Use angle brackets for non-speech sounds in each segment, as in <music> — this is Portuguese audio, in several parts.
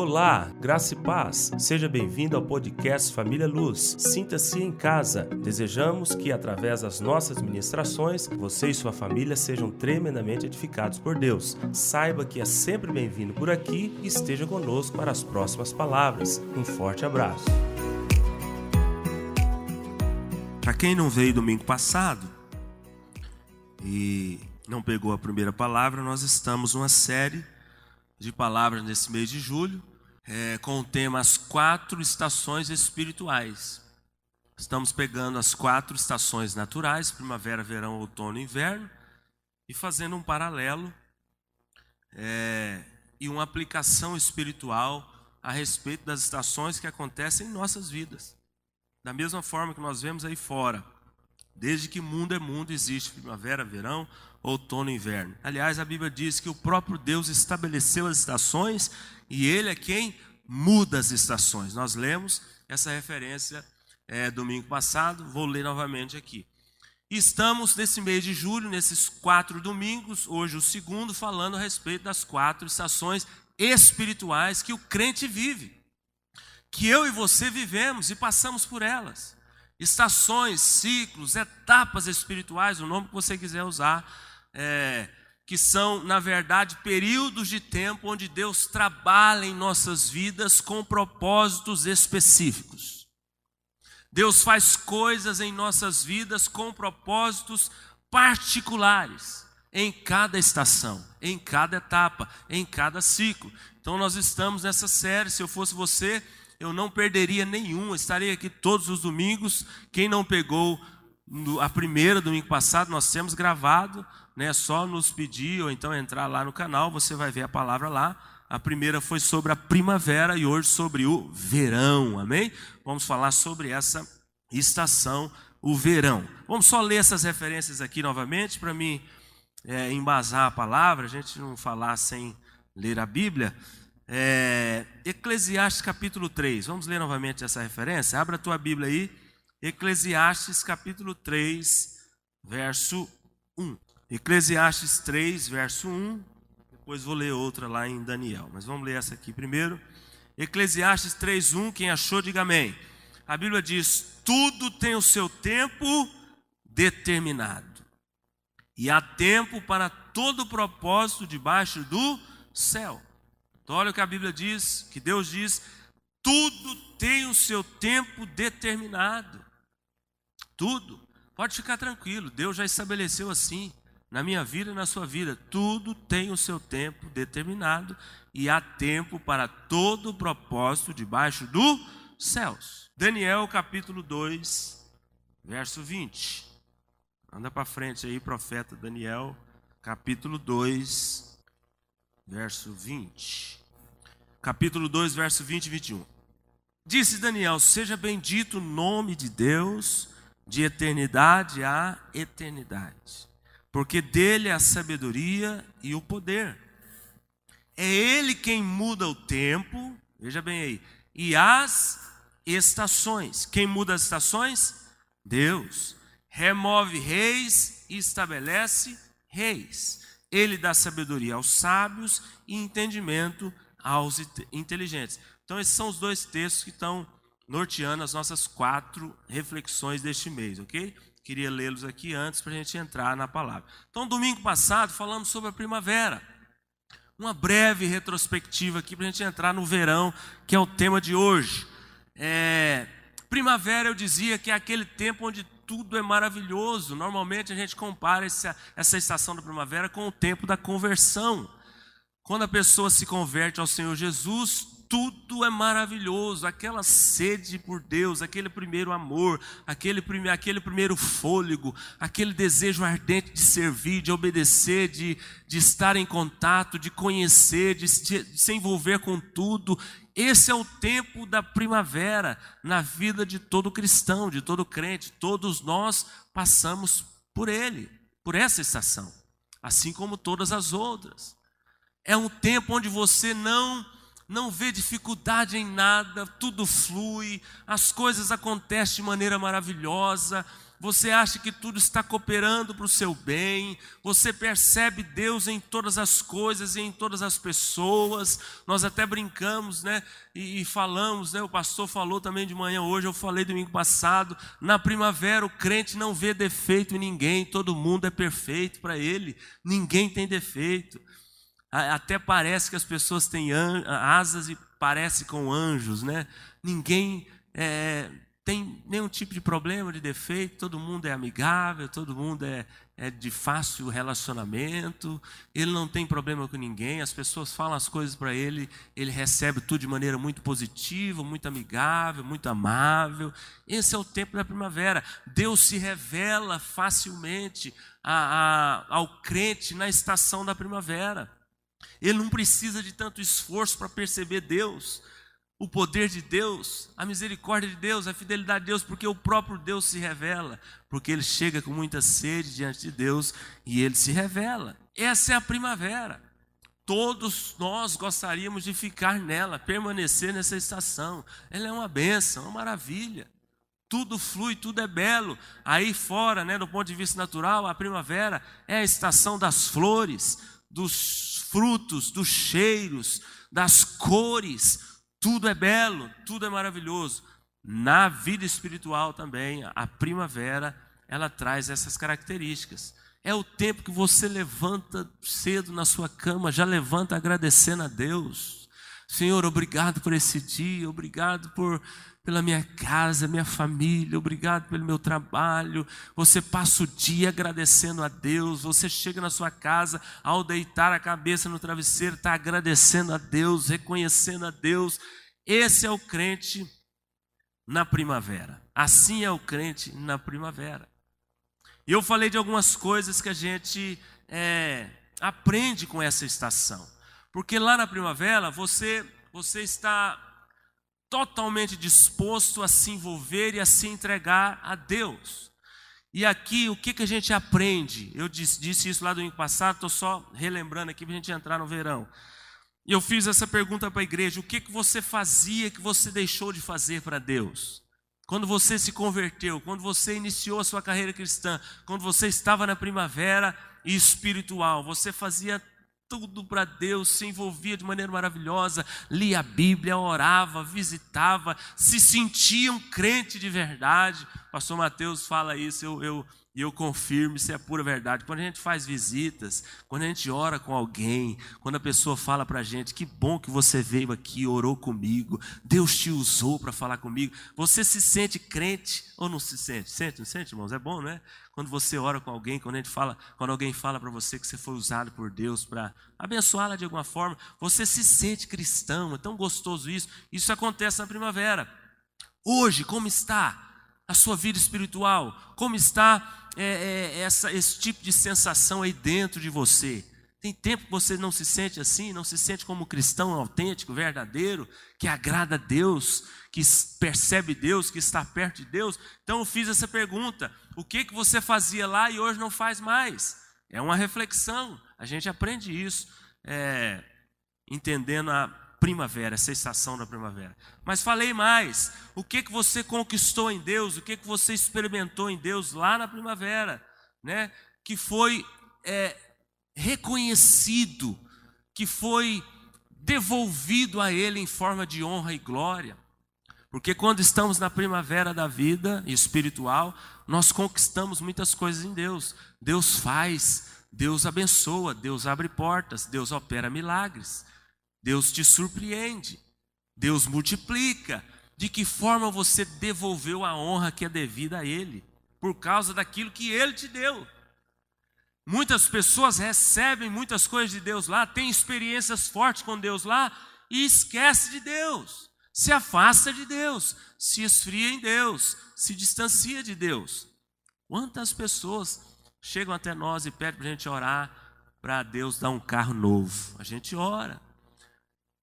Olá, graça e paz. Seja bem-vindo ao podcast Família Luz. Sinta-se em casa. Desejamos que, através das nossas ministrações, você e sua família sejam tremendamente edificados por Deus. Saiba que é sempre bem-vindo por aqui e esteja conosco para as próximas palavras. Um forte abraço. Para quem não veio domingo passado e não pegou a primeira palavra, nós estamos numa série de palavras nesse mês de julho, é, com o tema As Quatro Estações Espirituais. Estamos pegando as quatro estações naturais, primavera, verão, outono e inverno, e fazendo um paralelo é, e uma aplicação espiritual a respeito das estações que acontecem em nossas vidas. Da mesma forma que nós vemos aí fora, desde que mundo é mundo, existe primavera, verão, outono e inverno. Aliás, a Bíblia diz que o próprio Deus estabeleceu as estações e Ele é quem muda as estações. Nós lemos essa referência é, domingo passado, vou ler novamente aqui. Estamos nesse mês de julho, nesses quatro domingos, hoje o segundo, falando a respeito das quatro estações espirituais que o crente vive, que eu e você vivemos e passamos por elas. Estações, ciclos, etapas espirituais, o nome que você quiser usar, é, que são, na verdade, períodos de tempo onde Deus trabalha em nossas vidas com propósitos específicos. Deus faz coisas em nossas vidas com propósitos particulares, em cada estação, em cada etapa, em cada ciclo. Então, nós estamos nessa série. Se eu fosse você, eu não perderia nenhum, estaria aqui todos os domingos. Quem não pegou a primeira domingo passado, nós temos gravado né, só nos pedir ou então entrar lá no canal, você vai ver a palavra lá. A primeira foi sobre a primavera e hoje sobre o verão, amém? Vamos falar sobre essa estação, o verão. Vamos só ler essas referências aqui novamente para mim é, embasar a palavra, a gente não falar sem ler a Bíblia. É, Eclesiastes capítulo 3, vamos ler novamente essa referência? Abra a tua Bíblia aí, Eclesiastes capítulo 3, verso 1. Eclesiastes 3, verso 1. Depois vou ler outra lá em Daniel. Mas vamos ler essa aqui primeiro. Eclesiastes 3, 1. Quem achou, diga amém. A Bíblia diz: Tudo tem o seu tempo determinado. E há tempo para todo propósito debaixo do céu. Então, olha o que a Bíblia diz, que Deus diz: tudo tem o seu tempo determinado. Tudo. Pode ficar tranquilo, Deus já estabeleceu assim na minha vida e na sua vida. Tudo tem o seu tempo determinado e há tempo para todo o propósito debaixo dos céus. Daniel capítulo 2, verso 20. Anda para frente aí, profeta Daniel, capítulo 2, verso 20. Capítulo 2, verso 20 e 21. Disse Daniel: Seja bendito o nome de Deus de eternidade a eternidade porque dele é a sabedoria e o poder. É ele quem muda o tempo, veja bem aí, e as estações. Quem muda as estações? Deus. Remove reis e estabelece reis. Ele dá sabedoria aos sábios e entendimento aos inteligentes. Então, esses são os dois textos que estão norteando as nossas quatro reflexões deste mês, ok? Queria lê-los aqui antes para a gente entrar na palavra. Então, domingo passado falamos sobre a primavera. Uma breve retrospectiva aqui para a gente entrar no verão, que é o tema de hoje. É, primavera, eu dizia que é aquele tempo onde tudo é maravilhoso. Normalmente a gente compara essa, essa estação da primavera com o tempo da conversão. Quando a pessoa se converte ao Senhor Jesus, tudo é maravilhoso, aquela sede por Deus, aquele primeiro amor, aquele, prime, aquele primeiro fôlego, aquele desejo ardente de servir, de obedecer, de, de estar em contato, de conhecer, de, de se envolver com tudo. Esse é o tempo da primavera na vida de todo cristão, de todo crente. Todos nós passamos por ele, por essa estação, assim como todas as outras. É um tempo onde você não não vê dificuldade em nada, tudo flui, as coisas acontecem de maneira maravilhosa, você acha que tudo está cooperando para o seu bem, você percebe Deus em todas as coisas e em todas as pessoas. Nós até brincamos, né? E, e, falamos, né? O pastor falou também de manhã hoje, eu falei domingo passado. Na primavera, o crente não vê defeito em ninguém, todo mundo é perfeito para ele, ninguém tem defeito. Até parece que as pessoas têm asas e parece com anjos, né? Ninguém. É, tem nenhum tipo de problema, de defeito, todo mundo é amigável, todo mundo é, é de fácil relacionamento, ele não tem problema com ninguém, as pessoas falam as coisas para ele, ele recebe tudo de maneira muito positiva, muito amigável, muito amável. Esse é o tempo da primavera. Deus se revela facilmente a, a, ao crente na estação da primavera. Ele não precisa de tanto esforço para perceber Deus o poder de Deus, a misericórdia de Deus, a fidelidade de Deus, porque o próprio Deus se revela, porque ele chega com muita sede diante de Deus e ele se revela. Essa é a primavera. Todos nós gostaríamos de ficar nela, permanecer nessa estação. Ela é uma benção, uma maravilha. Tudo flui, tudo é belo. Aí fora, né, do ponto de vista natural, a primavera é a estação das flores, dos frutos, dos cheiros, das cores, tudo é belo, tudo é maravilhoso. Na vida espiritual também, a primavera, ela traz essas características. É o tempo que você levanta cedo na sua cama, já levanta agradecendo a Deus. Senhor, obrigado por esse dia, obrigado por pela minha casa, minha família, obrigado pelo meu trabalho. Você passa o dia agradecendo a Deus, você chega na sua casa, ao deitar a cabeça no travesseiro, está agradecendo a Deus, reconhecendo a Deus. Esse é o crente na primavera. Assim é o crente na primavera. E eu falei de algumas coisas que a gente é, aprende com essa estação. Porque lá na primavera você, você está totalmente disposto a se envolver e a se entregar a Deus. E aqui, o que, que a gente aprende? Eu disse, disse isso lá do ano passado, estou só relembrando aqui para a gente entrar no verão. E eu fiz essa pergunta para a igreja: o que, que você fazia que você deixou de fazer para Deus? Quando você se converteu, quando você iniciou a sua carreira cristã, quando você estava na primavera espiritual, você fazia tudo para Deus, se envolvia de maneira maravilhosa, lia a Bíblia, orava, visitava, se sentia um crente de verdade. Pastor Mateus fala isso, eu, eu, e eu confirmo, isso é pura verdade. Quando a gente faz visitas, quando a gente ora com alguém, quando a pessoa fala para a gente, que bom que você veio aqui, orou comigo, Deus te usou para falar comigo, você se sente crente ou não se sente? Sente, não sente, irmãos? É bom, não é? Quando você ora com alguém, quando, a gente fala, quando alguém fala para você que você foi usado por Deus para abençoá-la de alguma forma, você se sente cristão, é tão gostoso isso. Isso acontece na primavera. Hoje, como está? A sua vida espiritual? Como está é, é, essa, esse tipo de sensação aí dentro de você? Tem tempo que você não se sente assim, não se sente como cristão autêntico, verdadeiro, que agrada a Deus, que percebe Deus, que está perto de Deus? Então eu fiz essa pergunta: o que, que você fazia lá e hoje não faz mais? É uma reflexão, a gente aprende isso, é, entendendo a primavera, essa estação da primavera. Mas falei mais, o que que você conquistou em Deus, o que que você experimentou em Deus lá na primavera, né? Que foi é, reconhecido, que foi devolvido a Ele em forma de honra e glória. Porque quando estamos na primavera da vida espiritual, nós conquistamos muitas coisas em Deus. Deus faz, Deus abençoa, Deus abre portas, Deus opera milagres. Deus te surpreende, Deus multiplica. De que forma você devolveu a honra que é devida a Ele? Por causa daquilo que Ele te deu. Muitas pessoas recebem muitas coisas de Deus lá, têm experiências fortes com Deus lá e esquece de Deus, se afasta de Deus, se esfria em Deus, se distancia de Deus. Quantas pessoas chegam até nós e pedem para a gente orar para Deus dar um carro novo? A gente ora.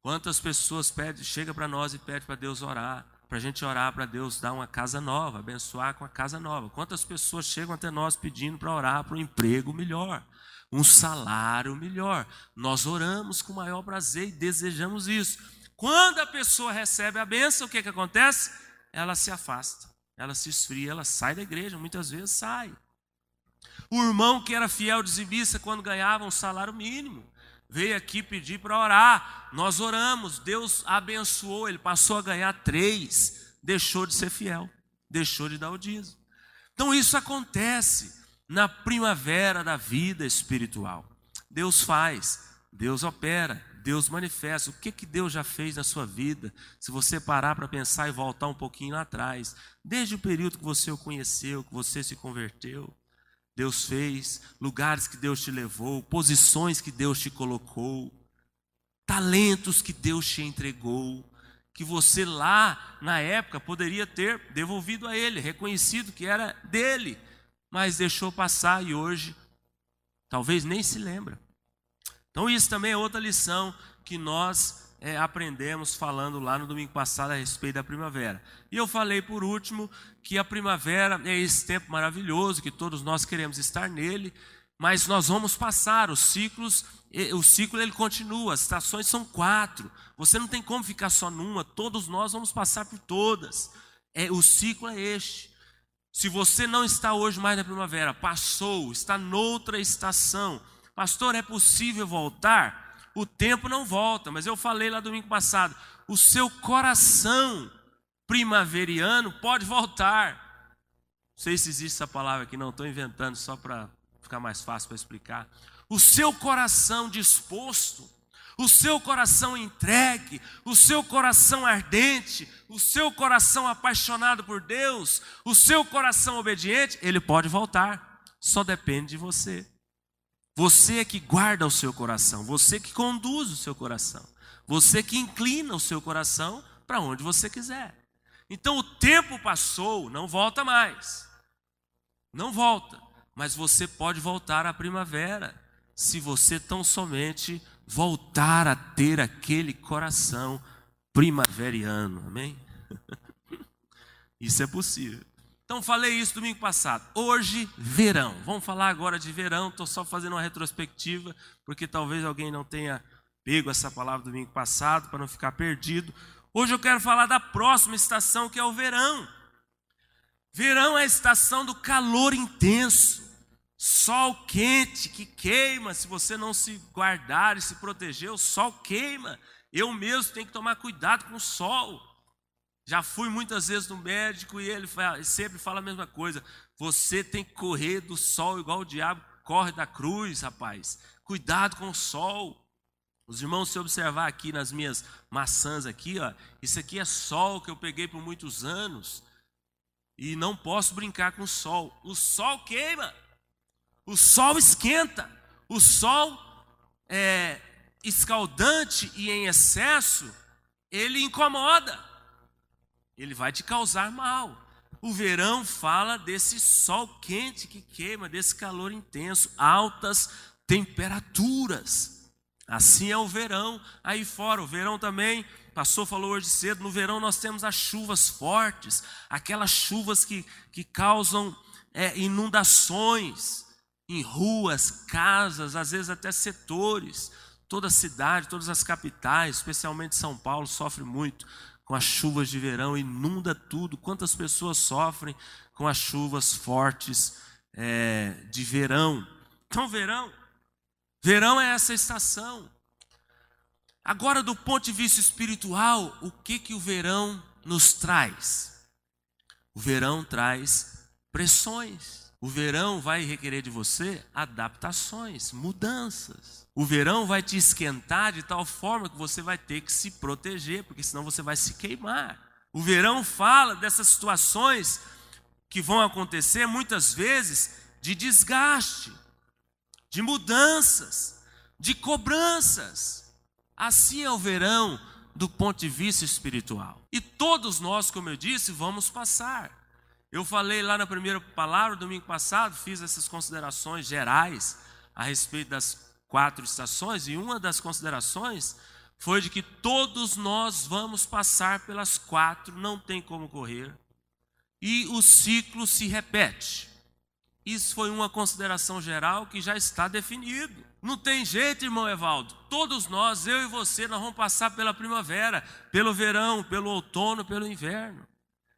Quantas pessoas pedem, chega para nós e pede para Deus orar, para a gente orar para Deus dar uma casa nova, abençoar com a casa nova. Quantas pessoas chegam até nós pedindo para orar para um emprego melhor, um salário melhor. Nós oramos com maior prazer e desejamos isso. Quando a pessoa recebe a bênção, o que, que acontece? Ela se afasta. ela se esfria, ela sai da igreja, muitas vezes sai. O irmão que era fiel dizimista quando ganhava um salário mínimo, veio aqui pedir para orar. Nós oramos, Deus abençoou, ele passou a ganhar três, deixou de ser fiel, deixou de dar o dízimo. Então isso acontece na primavera da vida espiritual. Deus faz, Deus opera, Deus manifesta. O que, que Deus já fez na sua vida? Se você parar para pensar e voltar um pouquinho lá atrás, desde o período que você o conheceu, que você se converteu, Deus fez, lugares que Deus te levou, posições que Deus te colocou, talentos que Deus te entregou, que você lá na época poderia ter devolvido a Ele, reconhecido que era dele, mas deixou passar e hoje talvez nem se lembra. Então, isso também é outra lição que nós é, aprendemos falando lá no domingo passado a respeito da primavera. E eu falei por último que a primavera é esse tempo maravilhoso, que todos nós queremos estar nele, mas nós vamos passar os ciclos, o ciclo ele continua, as estações são quatro. Você não tem como ficar só numa, todos nós vamos passar por todas. É, o ciclo é este. Se você não está hoje mais na primavera, passou, está noutra estação, Pastor, é possível voltar? O tempo não volta, mas eu falei lá domingo passado, o seu coração primaveriano pode voltar. Não sei se existe essa palavra aqui, não estou inventando só para ficar mais fácil para explicar. O seu coração disposto, o seu coração entregue, o seu coração ardente, o seu coração apaixonado por Deus, o seu coração obediente, ele pode voltar. Só depende de você. Você é que guarda o seu coração, você que conduz o seu coração, você que inclina o seu coração para onde você quiser. Então o tempo passou, não volta mais. Não volta, mas você pode voltar à primavera, se você tão somente voltar a ter aquele coração primaveriano. Amém? <laughs> Isso é possível. Então falei isso domingo passado. Hoje, verão. Vamos falar agora de verão. Estou só fazendo uma retrospectiva, porque talvez alguém não tenha pego essa palavra domingo passado, para não ficar perdido. Hoje eu quero falar da próxima estação, que é o verão. Verão é a estação do calor intenso. Sol quente que queima, se você não se guardar e se proteger, o sol queima. Eu mesmo tenho que tomar cuidado com o sol. Já fui muitas vezes no médico e ele sempre fala a mesma coisa. Você tem que correr do sol igual o diabo corre da cruz, rapaz. Cuidado com o sol. Os irmãos, se observar aqui nas minhas maçãs aqui, ó, isso aqui é sol que eu peguei por muitos anos. E não posso brincar com o sol. O sol queima. O sol esquenta. O sol é escaldante e em excesso, ele incomoda ele vai te causar mal. O verão fala desse sol quente que queima, desse calor intenso, altas temperaturas. Assim é o verão aí fora. O verão também, pastor falou hoje cedo, no verão nós temos as chuvas fortes, aquelas chuvas que, que causam é, inundações em ruas, casas, às vezes até setores. Toda a cidade, todas as capitais, especialmente São Paulo, sofre muito com as chuvas de verão, inunda tudo. Quantas pessoas sofrem com as chuvas fortes é, de verão? Então, verão, verão é essa estação. Agora, do ponto de vista espiritual, o que que o verão nos traz? O verão traz pressões. O verão vai requerer de você adaptações, mudanças. O verão vai te esquentar de tal forma que você vai ter que se proteger, porque senão você vai se queimar. O verão fala dessas situações que vão acontecer muitas vezes de desgaste, de mudanças, de cobranças. Assim é o verão do ponto de vista espiritual. E todos nós, como eu disse, vamos passar. Eu falei lá na primeira palavra, domingo passado, fiz essas considerações gerais a respeito das quatro estações, e uma das considerações foi de que todos nós vamos passar pelas quatro, não tem como correr, e o ciclo se repete. Isso foi uma consideração geral que já está definido. Não tem jeito, irmão Evaldo. Todos nós, eu e você, nós vamos passar pela primavera, pelo verão, pelo outono, pelo inverno.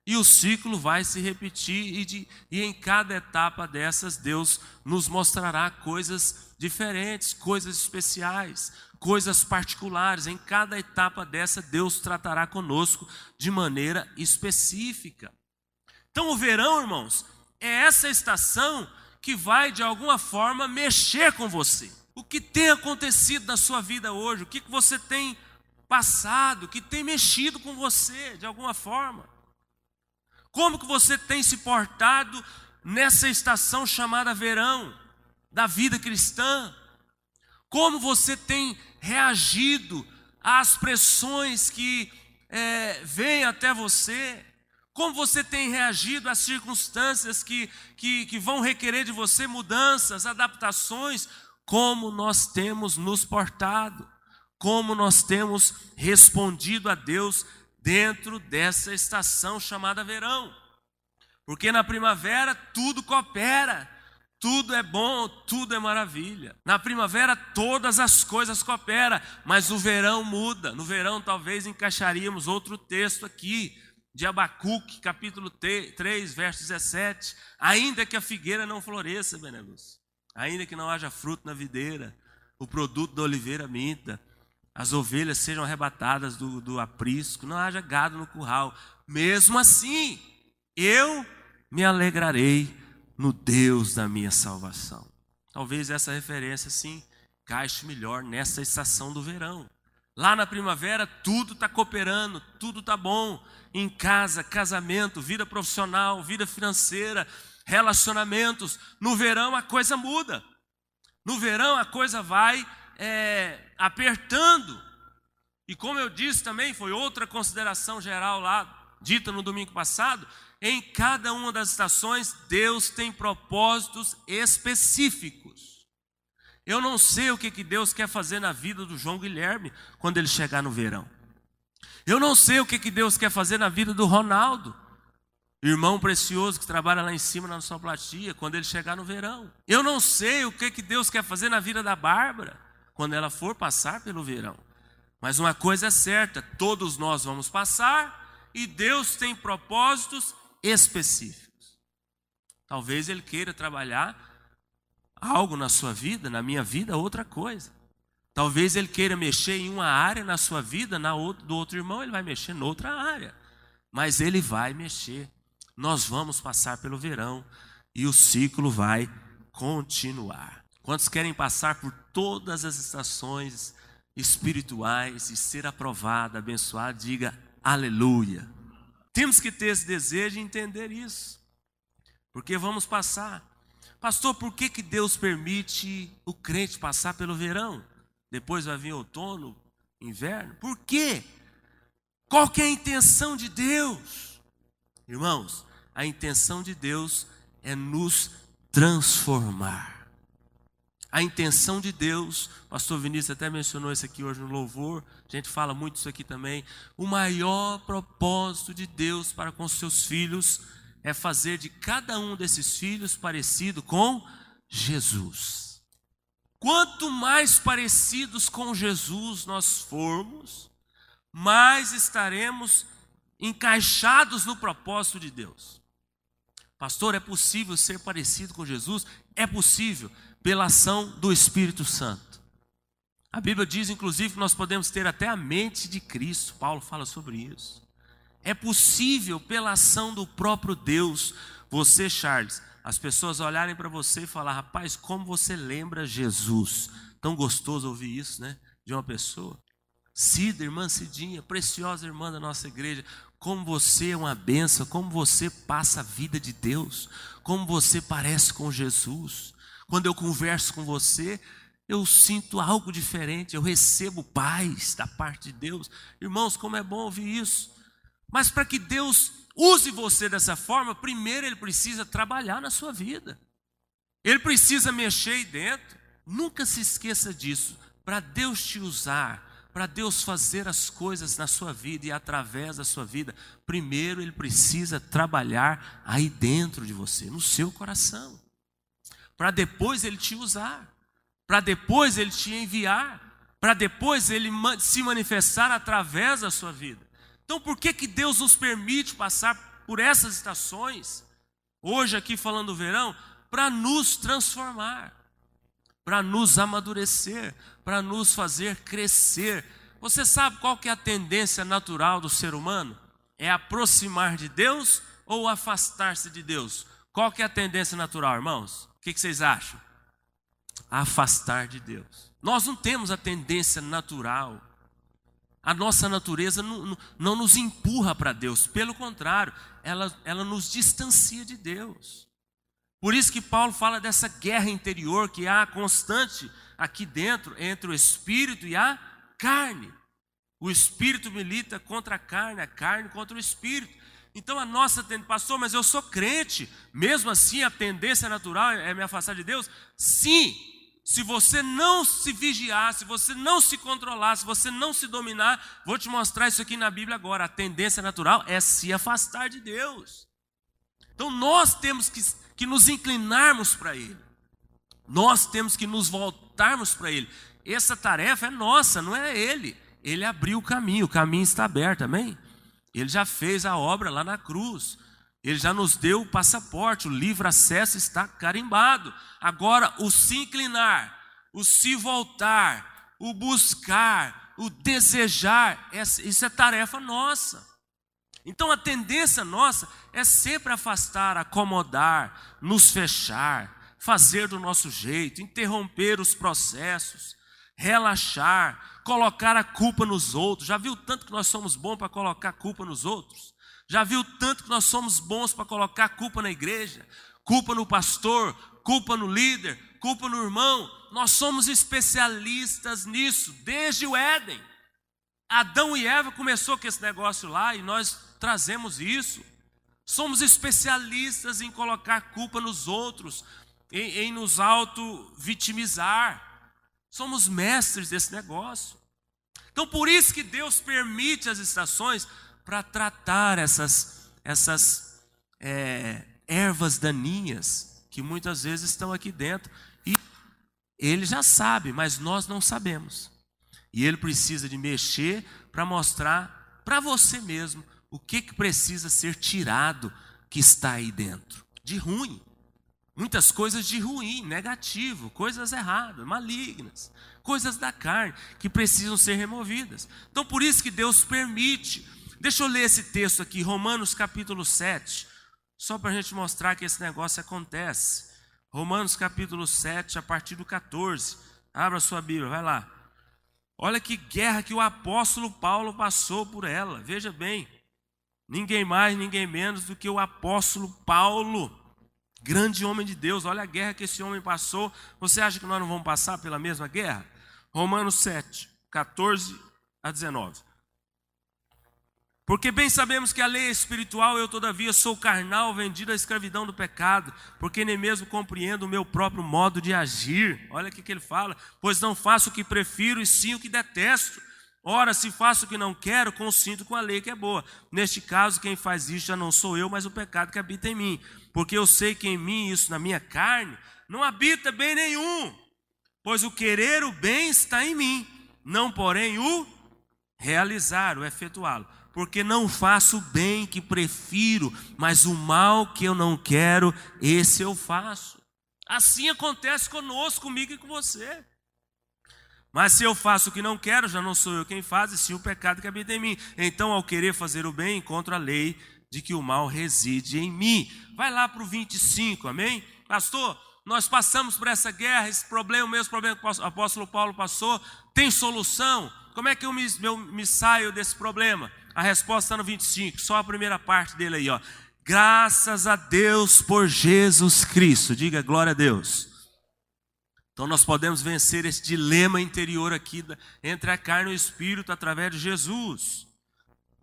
E o ciclo vai se repetir, e, de, e em cada etapa dessas, Deus nos mostrará coisas diferentes, coisas especiais, coisas particulares. Em cada etapa dessa, Deus tratará conosco de maneira específica. Então, o verão, irmãos, é essa estação que vai, de alguma forma, mexer com você. O que tem acontecido na sua vida hoje? O que você tem passado, que tem mexido com você, de alguma forma? Como que você tem se portado nessa estação chamada verão da vida cristã? Como você tem reagido às pressões que é, vêm até você? Como você tem reagido às circunstâncias que, que, que vão requerer de você mudanças, adaptações? Como nós temos nos portado? Como nós temos respondido a Deus dentro dessa estação chamada verão. Porque na primavera tudo coopera, tudo é bom, tudo é maravilha. Na primavera todas as coisas cooperam, mas o verão muda. No verão talvez encaixaríamos outro texto aqui, de Abacuque, capítulo 3, verso 17. Ainda que a figueira não floresça, Beneluz, ainda que não haja fruto na videira, o produto da oliveira minta, as ovelhas sejam arrebatadas do, do aprisco, não haja gado no curral. Mesmo assim, eu me alegrarei no Deus da minha salvação. Talvez essa referência, sim, caixe melhor nessa estação do verão. Lá na primavera, tudo está cooperando, tudo está bom. Em casa, casamento, vida profissional, vida financeira, relacionamentos. No verão, a coisa muda. No verão, a coisa vai é, apertando. E como eu disse também, foi outra consideração geral lá, dita no domingo passado, em cada uma das estações, Deus tem propósitos específicos. Eu não sei o que, que Deus quer fazer na vida do João Guilherme quando ele chegar no verão. Eu não sei o que, que Deus quer fazer na vida do Ronaldo, irmão precioso que trabalha lá em cima na sua platia, quando ele chegar no verão. Eu não sei o que, que Deus quer fazer na vida da Bárbara quando ela for passar pelo verão. Mas uma coisa é certa: todos nós vamos passar e Deus tem propósitos específicos. Talvez Ele queira trabalhar algo na sua vida, na minha vida, outra coisa. Talvez Ele queira mexer em uma área na sua vida, na outra, do outro irmão, Ele vai mexer em outra área. Mas Ele vai mexer. Nós vamos passar pelo verão e o ciclo vai continuar. Quantos querem passar por todas as estações espirituais e ser aprovado, abençoado, diga aleluia. Temos que ter esse desejo e entender isso. Porque vamos passar. Pastor, por que, que Deus permite o crente passar pelo verão? Depois vai vir outono, inverno? Por quê? Qual que é a intenção de Deus? Irmãos, a intenção de Deus é nos transformar. A intenção de Deus, o pastor Vinícius até mencionou isso aqui hoje no louvor, a gente fala muito isso aqui também. O maior propósito de Deus para com seus filhos é fazer de cada um desses filhos parecido com Jesus. Quanto mais parecidos com Jesus nós formos, mais estaremos encaixados no propósito de Deus. Pastor, é possível ser parecido com Jesus? É possível pela ação do Espírito Santo. A Bíblia diz, inclusive, que nós podemos ter até a mente de Cristo. Paulo fala sobre isso. É possível, pela ação do próprio Deus, você, Charles, as pessoas olharem para você e falar: rapaz, como você lembra Jesus? Tão gostoso ouvir isso, né? De uma pessoa. Cida, irmã Cidinha, preciosa irmã da nossa igreja, como você é uma benção, como você passa a vida de Deus, como você parece com Jesus. Quando eu converso com você, eu sinto algo diferente, eu recebo paz da parte de Deus. Irmãos, como é bom ouvir isso. Mas para que Deus use você dessa forma, primeiro ele precisa trabalhar na sua vida. Ele precisa mexer aí dentro. Nunca se esqueça disso. Para Deus te usar, para Deus fazer as coisas na sua vida e através da sua vida, primeiro ele precisa trabalhar aí dentro de você, no seu coração para depois ele te usar, para depois ele te enviar, para depois ele se manifestar através da sua vida. Então, por que, que Deus nos permite passar por essas estações, hoje aqui falando do verão, para nos transformar, para nos amadurecer, para nos fazer crescer. Você sabe qual que é a tendência natural do ser humano? É aproximar de Deus ou afastar-se de Deus? Qual que é a tendência natural, irmãos? Que, que vocês acham? Afastar de Deus. Nós não temos a tendência natural a nossa natureza não, não, não nos empurra para Deus, pelo contrário, ela, ela nos distancia de Deus. Por isso que Paulo fala dessa guerra interior que há constante aqui dentro entre o espírito e a carne. O espírito milita contra a carne, a carne contra o espírito. Então a nossa tendência, pastor, mas eu sou crente, mesmo assim a tendência natural é me afastar de Deus? Sim, se você não se vigiar, se você não se controlar, se você não se dominar, vou te mostrar isso aqui na Bíblia agora. A tendência natural é se afastar de Deus. Então nós temos que, que nos inclinarmos para Ele, nós temos que nos voltarmos para Ele. Essa tarefa é nossa, não é Ele. Ele abriu o caminho, o caminho está aberto, amém? Ele já fez a obra lá na cruz. Ele já nos deu o passaporte, o livre acesso está carimbado. Agora, o se inclinar, o se voltar, o buscar, o desejar, isso é tarefa nossa. Então, a tendência nossa é sempre afastar, acomodar, nos fechar, fazer do nosso jeito, interromper os processos, relaxar, colocar a culpa nos outros. Já viu tanto que nós somos bons para colocar a culpa nos outros? Já viu tanto que nós somos bons para colocar culpa na igreja, culpa no pastor, culpa no líder, culpa no irmão. Nós somos especialistas nisso desde o Éden. Adão e Eva começou com esse negócio lá e nós trazemos isso. Somos especialistas em colocar culpa nos outros, em, em nos auto-vitimizar. Somos mestres desse negócio. Então, por isso que Deus permite as estações para tratar essas, essas é, ervas daninhas que muitas vezes estão aqui dentro. E ele já sabe, mas nós não sabemos. E ele precisa de mexer para mostrar para você mesmo o que, que precisa ser tirado que está aí dentro. De ruim. Muitas coisas de ruim, negativo, coisas erradas, malignas, coisas da carne que precisam ser removidas. Então, por isso que Deus permite Deixa eu ler esse texto aqui, Romanos capítulo 7, só para a gente mostrar que esse negócio acontece. Romanos capítulo 7, a partir do 14. Abra sua Bíblia, vai lá. Olha que guerra que o apóstolo Paulo passou por ela. Veja bem, ninguém mais, ninguém menos do que o apóstolo Paulo, grande homem de Deus. Olha a guerra que esse homem passou. Você acha que nós não vamos passar pela mesma guerra? Romanos 7, 14 a 19. Porque bem sabemos que a lei é espiritual, eu todavia sou carnal, vendido à escravidão do pecado, porque nem mesmo compreendo o meu próprio modo de agir. Olha o que, ele fala: pois não faço o que prefiro e sim o que detesto. Ora, se faço o que não quero, consinto com a lei que é boa. Neste caso, quem faz isso já não sou eu, mas o pecado que habita em mim. Porque eu sei que em mim, isso na minha carne, não habita bem nenhum. Pois o querer o bem está em mim, não porém o realizar, o efetuá-lo porque não faço o bem que prefiro, mas o mal que eu não quero, esse eu faço. Assim acontece conosco, comigo e com você. Mas se eu faço o que não quero, já não sou eu quem faz, e sim o pecado que habita em mim. Então, ao querer fazer o bem, encontro a lei de que o mal reside em mim. Vai lá para o 25, amém? Pastor, nós passamos por essa guerra, esse problema, o mesmo problema que o apóstolo Paulo passou, tem solução? Como é que eu me, eu me saio desse problema? A resposta está no 25, só a primeira parte dele aí, ó. Graças a Deus por Jesus Cristo. Diga glória a Deus. Então nós podemos vencer esse dilema interior aqui entre a carne e o espírito através de Jesus.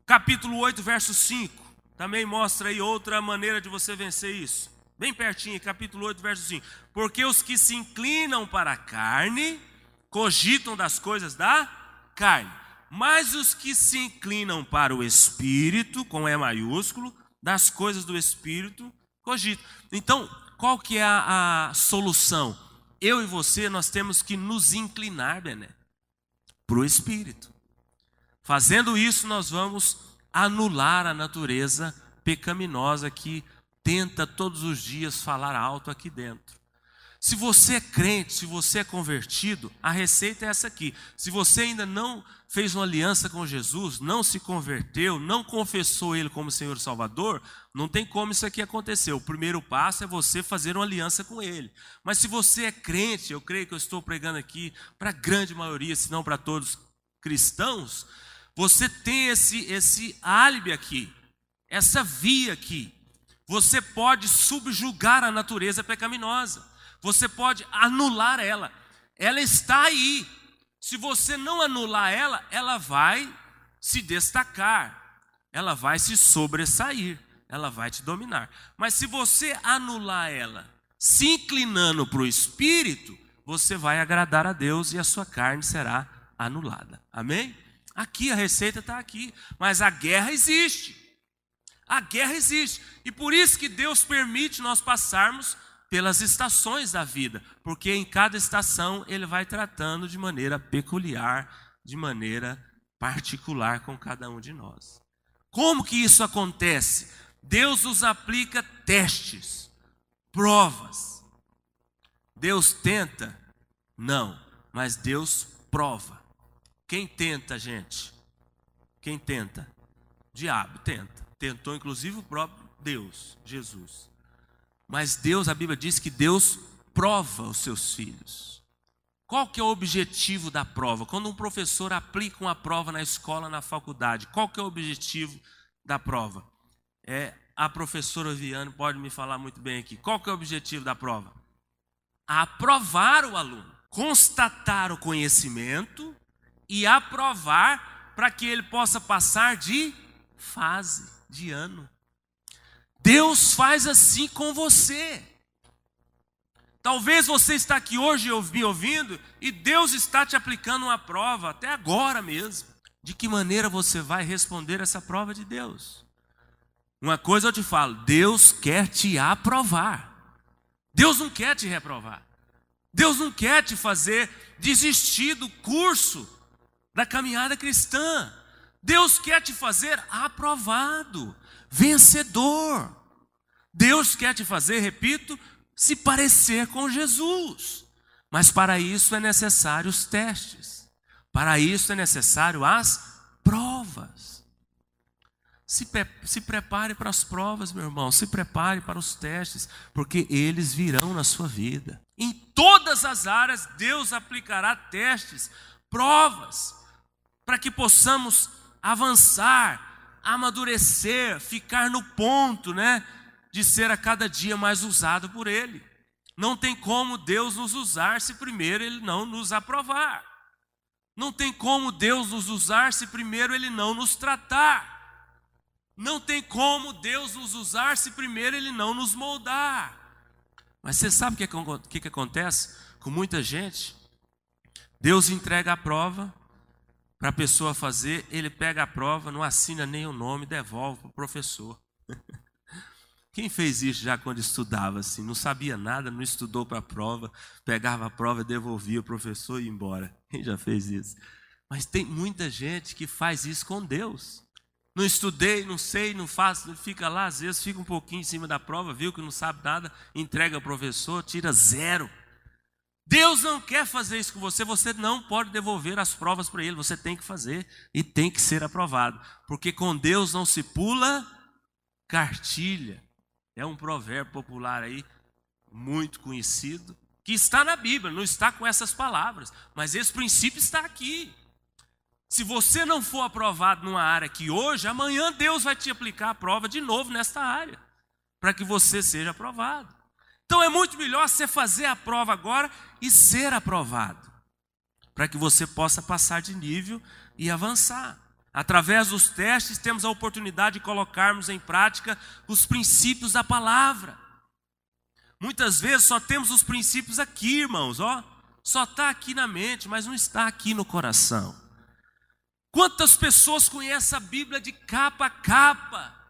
Capítulo 8, verso 5. Também mostra aí outra maneira de você vencer isso. Bem pertinho, capítulo 8, verso 5. Porque os que se inclinam para a carne cogitam das coisas da carne mas os que se inclinam para o Espírito, com E maiúsculo, das coisas do Espírito, cogitam. Então, qual que é a, a solução? Eu e você, nós temos que nos inclinar, Bené, para o Espírito. Fazendo isso, nós vamos anular a natureza pecaminosa que tenta todos os dias falar alto aqui dentro. Se você é crente, se você é convertido, a receita é essa aqui. Se você ainda não fez uma aliança com Jesus, não se converteu, não confessou Ele como Senhor Salvador, não tem como isso aqui acontecer. O primeiro passo é você fazer uma aliança com Ele. Mas se você é crente, eu creio que eu estou pregando aqui para a grande maioria, se não para todos cristãos, você tem esse, esse álibi aqui, essa via aqui. Você pode subjugar a natureza pecaminosa. Você pode anular ela. Ela está aí. Se você não anular ela, ela vai se destacar. Ela vai se sobressair. Ela vai te dominar. Mas se você anular ela, se inclinando para o espírito, você vai agradar a Deus e a sua carne será anulada. Amém? Aqui a receita está aqui. Mas a guerra existe. A guerra existe. E por isso que Deus permite nós passarmos pelas estações da vida, porque em cada estação ele vai tratando de maneira peculiar, de maneira particular com cada um de nós. Como que isso acontece? Deus nos aplica testes, provas. Deus tenta? Não, mas Deus prova. Quem tenta, gente? Quem tenta? Diabo tenta. Tentou inclusive o próprio Deus, Jesus. Mas Deus, a Bíblia diz que Deus prova os seus filhos. Qual que é o objetivo da prova? Quando um professor aplica uma prova na escola, na faculdade, qual que é o objetivo da prova? É a professora Viane pode me falar muito bem aqui. Qual que é o objetivo da prova? Aprovar o aluno, constatar o conhecimento e aprovar para que ele possa passar de fase, de ano. Deus faz assim com você. Talvez você está aqui hoje me ouvindo e Deus está te aplicando uma prova, até agora mesmo. De que maneira você vai responder essa prova de Deus? Uma coisa eu te falo: Deus quer te aprovar. Deus não quer te reprovar. Deus não quer te fazer desistir do curso da caminhada cristã. Deus quer te fazer aprovado vencedor. Deus quer te fazer, repito, se parecer com Jesus. Mas para isso é necessário os testes. Para isso é necessário as provas. Se, se prepare para as provas, meu irmão. Se prepare para os testes, porque eles virão na sua vida. Em todas as áreas, Deus aplicará testes, provas, para que possamos avançar amadurecer, ficar no ponto, né, de ser a cada dia mais usado por Ele. Não tem como Deus nos usar se primeiro Ele não nos aprovar. Não tem como Deus nos usar se primeiro Ele não nos tratar. Não tem como Deus nos usar se primeiro Ele não nos moldar. Mas você sabe o que, que, que acontece com muita gente? Deus entrega a prova, para a pessoa fazer, ele pega a prova, não assina nem o nome, devolve para o professor. <laughs> Quem fez isso já quando estudava assim? Não sabia nada, não estudou para a prova, pegava a prova, devolvia o professor e ia embora. <laughs> Quem já fez isso? Mas tem muita gente que faz isso com Deus. Não estudei, não sei, não faço, fica lá, às vezes fica um pouquinho em cima da prova, viu que não sabe nada, entrega ao professor, tira zero. Deus não quer fazer isso com você, você não pode devolver as provas para Ele, você tem que fazer e tem que ser aprovado, porque com Deus não se pula cartilha. É um provérbio popular aí, muito conhecido, que está na Bíblia, não está com essas palavras, mas esse princípio está aqui. Se você não for aprovado numa área que hoje, amanhã Deus vai te aplicar a prova de novo nesta área, para que você seja aprovado. Então é muito melhor você fazer a prova agora e ser aprovado, para que você possa passar de nível e avançar. Através dos testes, temos a oportunidade de colocarmos em prática os princípios da palavra. Muitas vezes só temos os princípios aqui, irmãos, ó. Só está aqui na mente, mas não está aqui no coração. Quantas pessoas conhecem a Bíblia de capa a capa?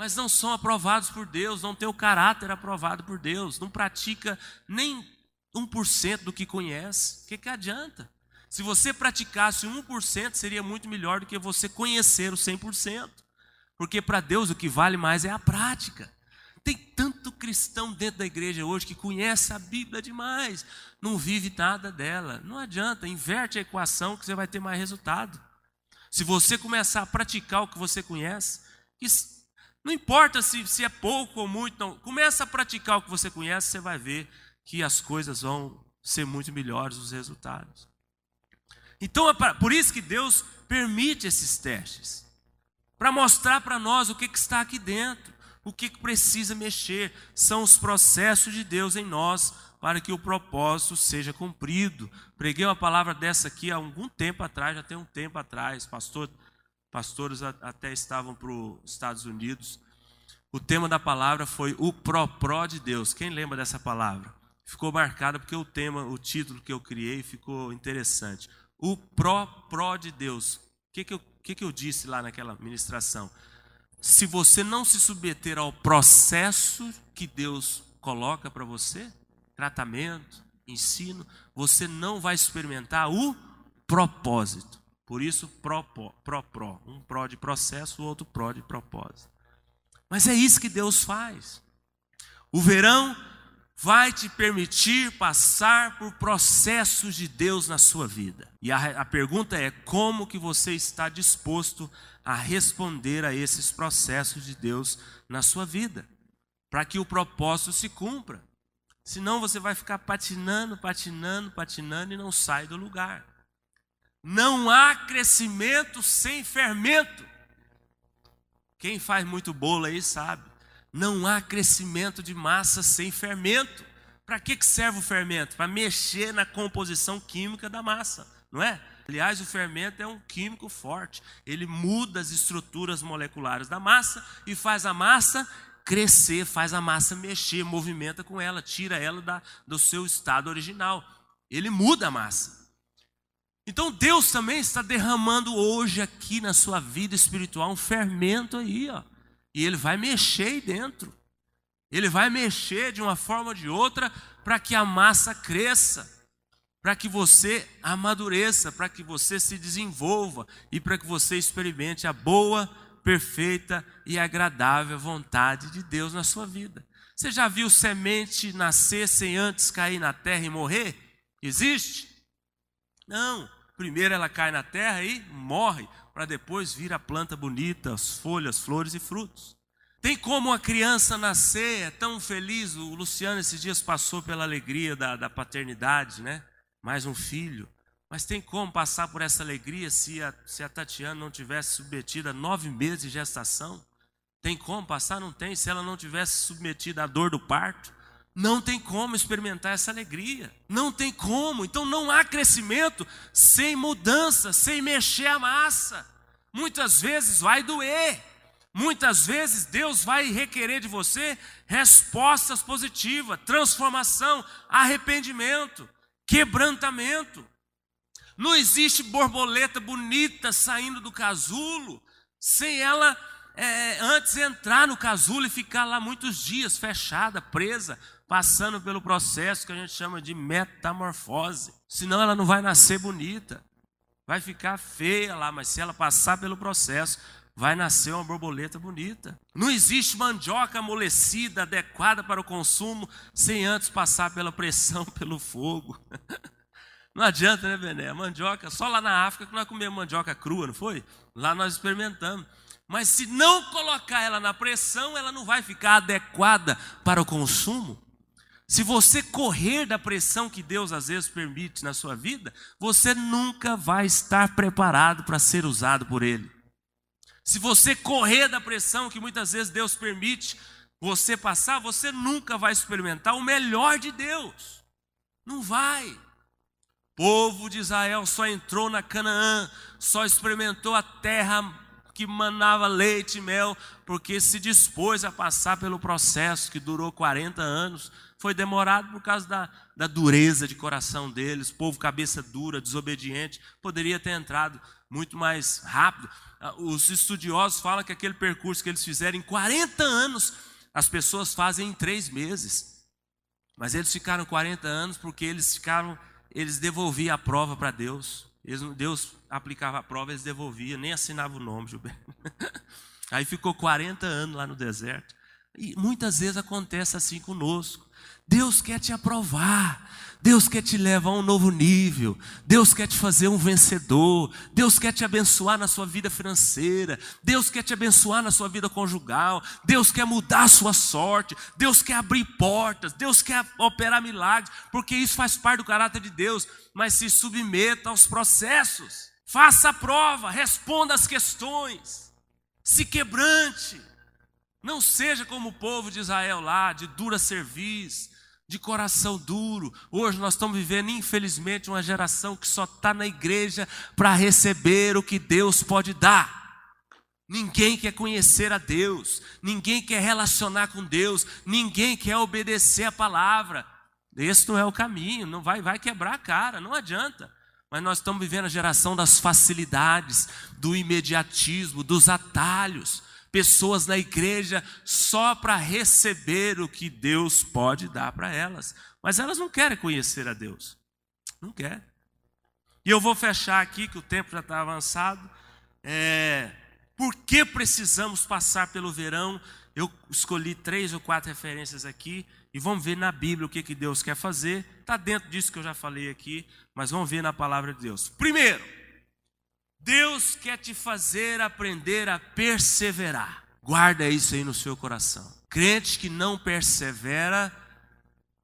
Mas não são aprovados por Deus, não tem o caráter aprovado por Deus, não pratica nem 1% do que conhece. O que, que adianta? Se você praticasse 1%, seria muito melhor do que você conhecer o 100%. Porque para Deus o que vale mais é a prática. Tem tanto cristão dentro da igreja hoje que conhece a Bíblia demais, não vive nada dela. Não adianta, inverte a equação que você vai ter mais resultado. Se você começar a praticar o que você conhece, não importa se, se é pouco ou muito, não, começa a praticar o que você conhece, você vai ver que as coisas vão ser muito melhores, os resultados. Então é por isso que Deus permite esses testes para mostrar para nós o que, que está aqui dentro o que precisa mexer são os processos de Deus em nós para que o propósito seja cumprido. Preguei uma palavra dessa aqui há algum tempo atrás, já tem um tempo atrás, pastor, pastores até estavam para os Estados Unidos. O tema da palavra foi o pró-pró de Deus. Quem lembra dessa palavra? Ficou marcada porque o tema, o título que eu criei ficou interessante. O pró-pró de Deus. O que, que, que, que eu disse lá naquela ministração? se você não se submeter ao processo que Deus coloca para você, tratamento, ensino, você não vai experimentar o propósito. Por isso, pró, pró, pró. Um pró de processo, o outro pró de propósito. Mas é isso que Deus faz. O verão vai te permitir passar por processos de Deus na sua vida. E a, a pergunta é: como que você está disposto a responder a esses processos de Deus na sua vida, para que o propósito se cumpra. Senão você vai ficar patinando, patinando, patinando e não sai do lugar. Não há crescimento sem fermento. Quem faz muito bolo aí sabe. Não há crescimento de massa sem fermento. Para que serve o fermento? Para mexer na composição química da massa, não é? Aliás, o fermento é um químico forte. Ele muda as estruturas moleculares da massa e faz a massa crescer, faz a massa mexer, movimenta com ela, tira ela da, do seu estado original. Ele muda a massa. Então Deus também está derramando hoje aqui na sua vida espiritual um fermento aí, ó. E ele vai mexer aí dentro. Ele vai mexer de uma forma ou de outra para que a massa cresça para que você amadureça, para que você se desenvolva e para que você experimente a boa, perfeita e agradável vontade de Deus na sua vida. Você já viu semente nascer sem antes cair na terra e morrer? Existe? Não. Primeiro ela cai na terra e morre, para depois vir a planta bonita, as folhas, flores e frutos. Tem como uma criança nascer, é tão feliz. O Luciano esses dias passou pela alegria da, da paternidade, né? mais um filho. Mas tem como passar por essa alegria se a, se a Tatiana não tivesse submetida a nove meses de gestação? Tem como passar? Não tem. Se ela não tivesse submetida à dor do parto, não tem como experimentar essa alegria. Não tem como. Então não há crescimento sem mudança, sem mexer a massa. Muitas vezes vai doer. Muitas vezes Deus vai requerer de você respostas positivas, transformação, arrependimento quebrantamento. Não existe borboleta bonita saindo do casulo sem ela é, antes entrar no casulo e ficar lá muitos dias fechada, presa, passando pelo processo que a gente chama de metamorfose. Senão ela não vai nascer bonita, vai ficar feia lá, mas se ela passar pelo processo, vai nascer uma borboleta bonita. Não existe mandioca amolecida, adequada para o consumo, sem antes passar pela pressão, <laughs> pelo fogo. Não adianta, né, Bené? A mandioca, só lá na África que nós comemos mandioca crua, não foi? Lá nós experimentamos. Mas se não colocar ela na pressão, ela não vai ficar adequada para o consumo. Se você correr da pressão que Deus às vezes permite na sua vida, você nunca vai estar preparado para ser usado por Ele. Se você correr da pressão que muitas vezes Deus permite você passar, você nunca vai experimentar o melhor de Deus. Não vai. O povo de Israel só entrou na Canaã, só experimentou a terra que manava leite e mel, porque se dispôs a passar pelo processo que durou 40 anos. Foi demorado por causa da, da dureza de coração deles, povo cabeça dura, desobediente, poderia ter entrado muito mais rápido. Ah, os estudiosos falam que aquele percurso que eles fizeram em 40 anos, as pessoas fazem em três meses. Mas eles ficaram 40 anos porque eles ficaram, eles devolviam a prova para Deus. Eles, Deus aplicava a prova, eles devolviam, nem assinava o nome, Gilberto. <laughs> Aí ficou 40 anos lá no deserto. E muitas vezes acontece assim conosco. Deus quer te aprovar, Deus quer te levar a um novo nível, Deus quer te fazer um vencedor, Deus quer te abençoar na sua vida financeira, Deus quer te abençoar na sua vida conjugal, Deus quer mudar a sua sorte, Deus quer abrir portas, Deus quer operar milagres, porque isso faz parte do caráter de Deus, mas se submeta aos processos, faça a prova, responda as questões, se quebrante. Não seja como o povo de Israel lá, de dura serviço, de coração duro. Hoje nós estamos vivendo, infelizmente, uma geração que só está na igreja para receber o que Deus pode dar. Ninguém quer conhecer a Deus, ninguém quer relacionar com Deus, ninguém quer obedecer a palavra. Esse não é o caminho, não vai, vai quebrar a cara, não adianta. Mas nós estamos vivendo a geração das facilidades, do imediatismo, dos atalhos pessoas na igreja só para receber o que Deus pode dar para elas. Mas elas não querem conhecer a Deus. Não quer. E eu vou fechar aqui, que o tempo já está avançado. É, por que precisamos passar pelo verão? Eu escolhi três ou quatro referências aqui e vamos ver na Bíblia o que, que Deus quer fazer. Está dentro disso que eu já falei aqui, mas vamos ver na palavra de Deus. Primeiro, Deus quer te fazer aprender a perseverar. Guarda isso aí no seu coração. Crente que não persevera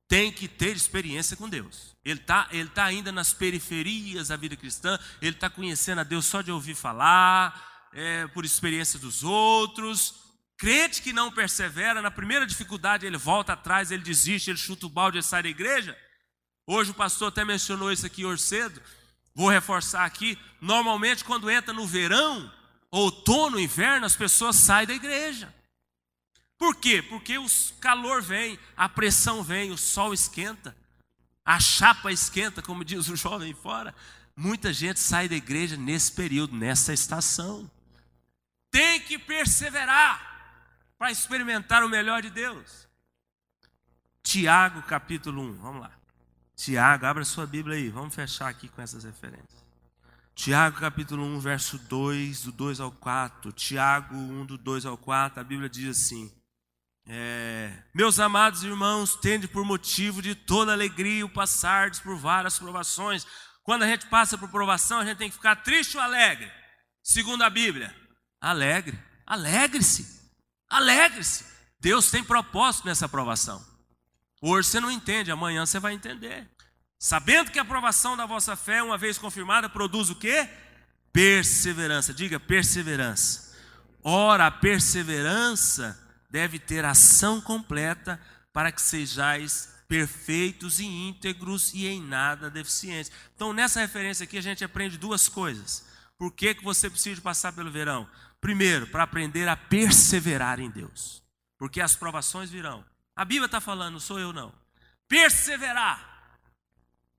tem que ter experiência com Deus. Ele está ele tá ainda nas periferias da vida cristã, ele está conhecendo a Deus só de ouvir falar, é, por experiência dos outros. Crente que não persevera, na primeira dificuldade ele volta atrás, ele desiste, ele chuta o balde e sai da igreja. Hoje o pastor até mencionou isso aqui hoje cedo. Vou reforçar aqui: normalmente, quando entra no verão, outono, inverno, as pessoas saem da igreja. Por quê? Porque o calor vem, a pressão vem, o sol esquenta, a chapa esquenta, como <laughs> diz o jovem fora. Muita gente sai da igreja nesse período, nessa estação. Tem que perseverar para experimentar o melhor de Deus. Tiago capítulo 1, vamos lá. Tiago, abra sua Bíblia aí, vamos fechar aqui com essas referências. Tiago capítulo 1, verso 2, do 2 ao 4. Tiago 1, do 2 ao 4, a Bíblia diz assim: é, Meus amados irmãos, tende por motivo de toda alegria o passardes por várias provações. Quando a gente passa por provação, a gente tem que ficar triste ou alegre? Segundo a Bíblia, alegre. Alegre-se. Alegre-se. Deus tem propósito nessa provação. Hoje você não entende, amanhã você vai entender. Sabendo que a aprovação da vossa fé, uma vez confirmada, produz o quê? Perseverança. Diga perseverança. Ora, a perseverança deve ter ação completa para que sejais perfeitos e íntegros e em nada deficientes. Então, nessa referência aqui, a gente aprende duas coisas. Por que, que você precisa passar pelo verão? Primeiro, para aprender a perseverar em Deus. Porque as provações virão. A Bíblia está falando, sou eu não. Perseverar.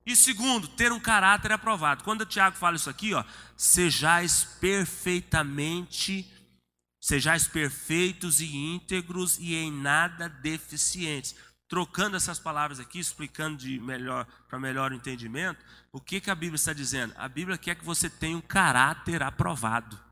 E segundo, ter um caráter aprovado. Quando o Tiago fala isso aqui, ó, sejais perfeitamente, sejais perfeitos e íntegros e em nada deficientes. Trocando essas palavras aqui, explicando de melhor para melhor entendimento, o que, que a Bíblia está dizendo? A Bíblia quer que você tenha um caráter aprovado.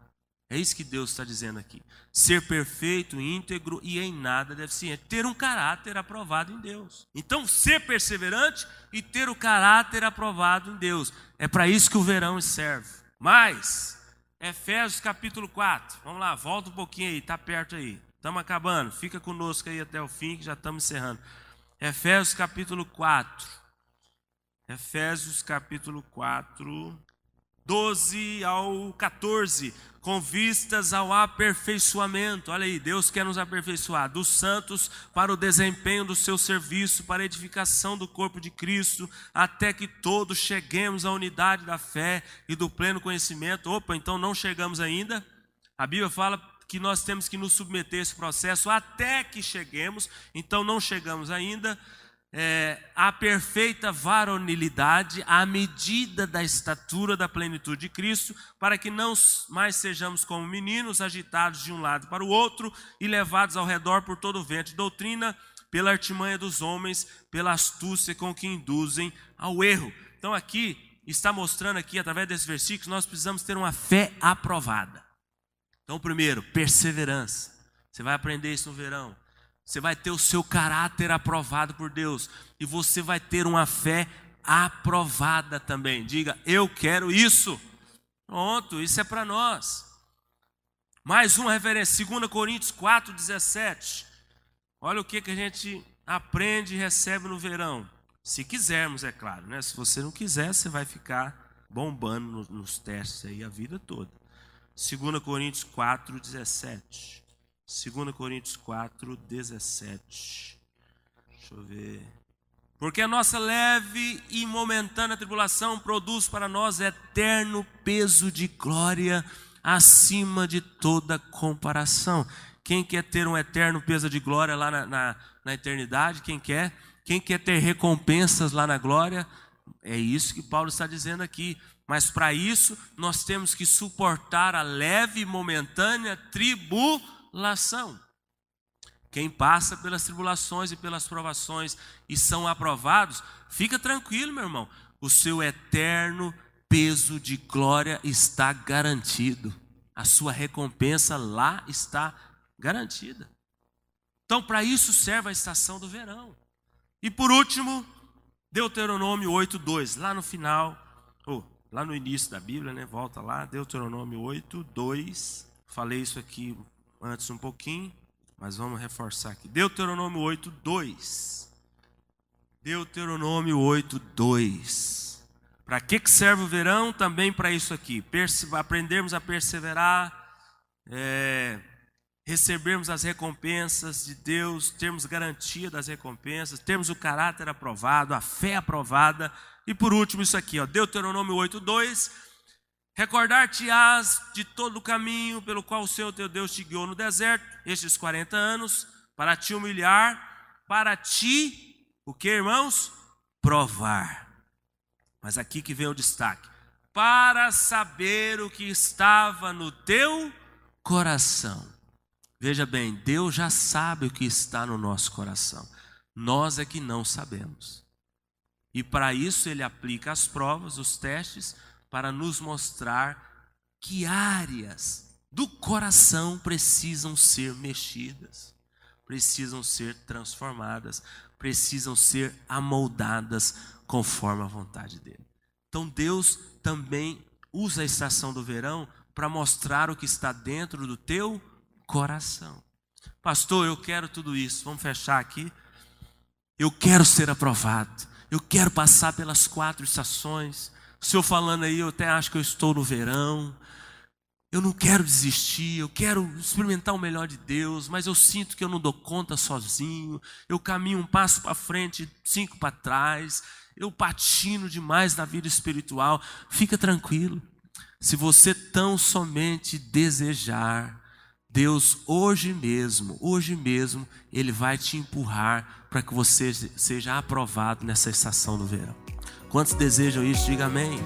É isso que Deus está dizendo aqui. Ser perfeito, íntegro e em nada deficiente. Ter um caráter aprovado em Deus. Então, ser perseverante e ter o caráter aprovado em Deus. É para isso que o verão serve. Mas, Efésios capítulo 4. Vamos lá, volta um pouquinho aí, está perto aí. Estamos acabando. Fica conosco aí até o fim, que já estamos encerrando. Efésios capítulo 4. Efésios capítulo 4. 12 ao 14, com vistas ao aperfeiçoamento. Olha aí, Deus quer nos aperfeiçoar dos santos para o desempenho do seu serviço, para a edificação do corpo de Cristo, até que todos cheguemos à unidade da fé e do pleno conhecimento. Opa, então não chegamos ainda? A Bíblia fala que nós temos que nos submeter a esse processo até que cheguemos, então não chegamos ainda é, a perfeita varonilidade à medida da estatura da plenitude de Cristo, para que não mais sejamos como meninos agitados de um lado para o outro e levados ao redor por todo o vento de doutrina, pela artimanha dos homens, pela astúcia com que induzem ao erro. Então aqui está mostrando aqui através desse versículo nós precisamos ter uma fé aprovada. Então, primeiro, perseverança. Você vai aprender isso no verão. Você vai ter o seu caráter aprovado por Deus. E você vai ter uma fé aprovada também. Diga, eu quero isso. Pronto, isso é para nós. Mais uma referência, 2 Coríntios 4, 17. Olha o que, que a gente aprende e recebe no verão. Se quisermos, é claro, né? Se você não quiser, você vai ficar bombando nos, nos testes aí a vida toda. 2 Coríntios 4, 17. 2 Coríntios 4, 17. Deixa eu ver. Porque a nossa leve e momentânea tribulação produz para nós eterno peso de glória acima de toda comparação. Quem quer ter um eterno peso de glória lá na, na, na eternidade? Quem quer? Quem quer ter recompensas lá na glória? É isso que Paulo está dizendo aqui. Mas para isso, nós temos que suportar a leve e momentânea tribulação tribulação. Quem passa pelas tribulações e pelas provações e são aprovados, fica tranquilo, meu irmão. O seu eterno peso de glória está garantido. A sua recompensa lá está garantida. Então, para isso serve a estação do verão. E por último, Deuteronômio 8:2, lá no final, ou lá no início da Bíblia, né? Volta lá, Deuteronômio 8:2. Falei isso aqui antes um pouquinho, mas vamos reforçar aqui. Deuteronômio 8, 2. Deuteronômio 8, 2. Para que, que serve o verão? Também para isso aqui. Perse aprendermos a perseverar, é, recebermos as recompensas de Deus, termos garantia das recompensas, termos o caráter aprovado, a fé aprovada. E por último, isso aqui, ó, Deuteronômio 8, 2 Recordar-te-ás de todo o caminho pelo qual o Senhor teu Deus te guiou no deserto, estes 40 anos, para te humilhar, para ti, o que, irmãos? Provar. Mas aqui que vem o destaque: para saber o que estava no teu coração. Veja bem, Deus já sabe o que está no nosso coração, nós é que não sabemos. E para isso ele aplica as provas, os testes, para nos mostrar que áreas do coração precisam ser mexidas, precisam ser transformadas, precisam ser amoldadas conforme a vontade dele. Então Deus também usa a estação do verão para mostrar o que está dentro do teu coração. Pastor, eu quero tudo isso. Vamos fechar aqui. Eu quero ser aprovado. Eu quero passar pelas quatro estações. O senhor falando aí, eu até acho que eu estou no verão. Eu não quero desistir, eu quero experimentar o melhor de Deus, mas eu sinto que eu não dou conta sozinho. Eu caminho um passo para frente, cinco para trás. Eu patino demais na vida espiritual. Fica tranquilo. Se você tão somente desejar, Deus hoje mesmo, hoje mesmo, Ele vai te empurrar para que você seja aprovado nessa estação do verão. Quantos desejam isso? Diga amém.